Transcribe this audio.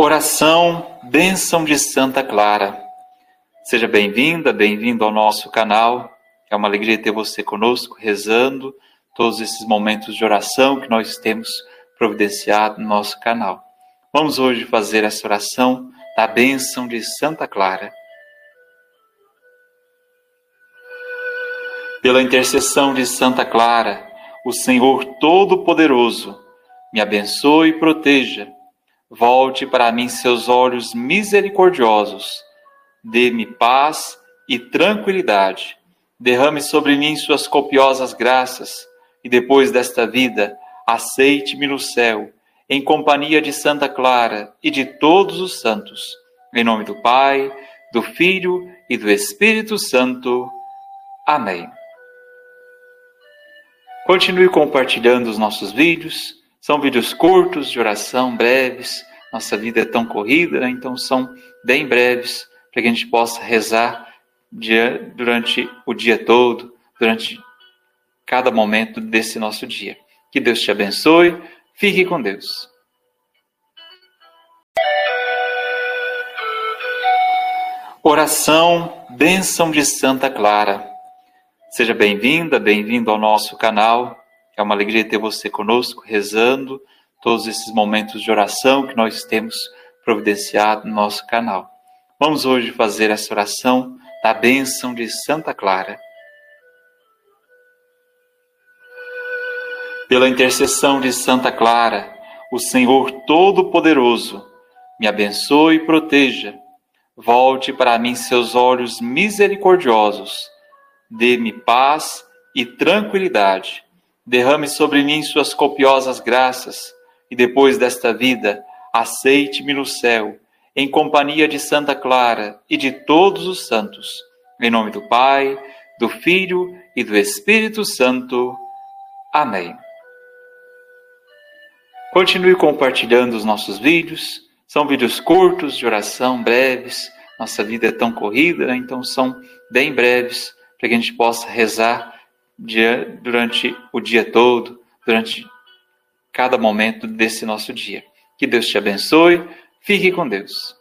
Oração, bênção de Santa Clara. Seja bem-vinda, bem-vindo ao nosso canal. É uma alegria ter você conosco, rezando todos esses momentos de oração que nós temos providenciado no nosso canal. Vamos hoje fazer essa oração da bênção de Santa Clara. Pela intercessão de Santa Clara, o Senhor Todo-Poderoso me abençoe e proteja Volte para mim seus olhos misericordiosos. Dê-me paz e tranquilidade. Derrame sobre mim suas copiosas graças, e depois desta vida, aceite-me no céu, em companhia de Santa Clara e de todos os santos. Em nome do Pai, do Filho e do Espírito Santo. Amém. Continue compartilhando os nossos vídeos são vídeos curtos, de oração, breves. Nossa vida é tão corrida, né? então são bem breves, para que a gente possa rezar dia, durante o dia todo, durante cada momento desse nosso dia. Que Deus te abençoe. Fique com Deus. Oração, bênção de Santa Clara. Seja bem-vinda, bem-vindo ao nosso canal. É uma alegria ter você conosco, rezando todos esses momentos de oração que nós temos providenciado no nosso canal. Vamos hoje fazer essa oração da bênção de Santa Clara. Pela intercessão de Santa Clara, o Senhor Todo-Poderoso me abençoe e proteja. Volte para mim seus olhos misericordiosos. Dê-me paz e tranquilidade derrame sobre mim suas copiosas graças, e depois desta vida, aceite-me no céu, em companhia de Santa Clara e de todos os santos. Em nome do Pai, do Filho e do Espírito Santo. Amém. Continue compartilhando os nossos vídeos. São vídeos curtos, de oração, breves. Nossa vida é tão corrida, né? então são bem breves, para que a gente possa rezar dia, durante o dia todo, durante cada momento desse nosso dia. Que Deus te abençoe. Fique com Deus.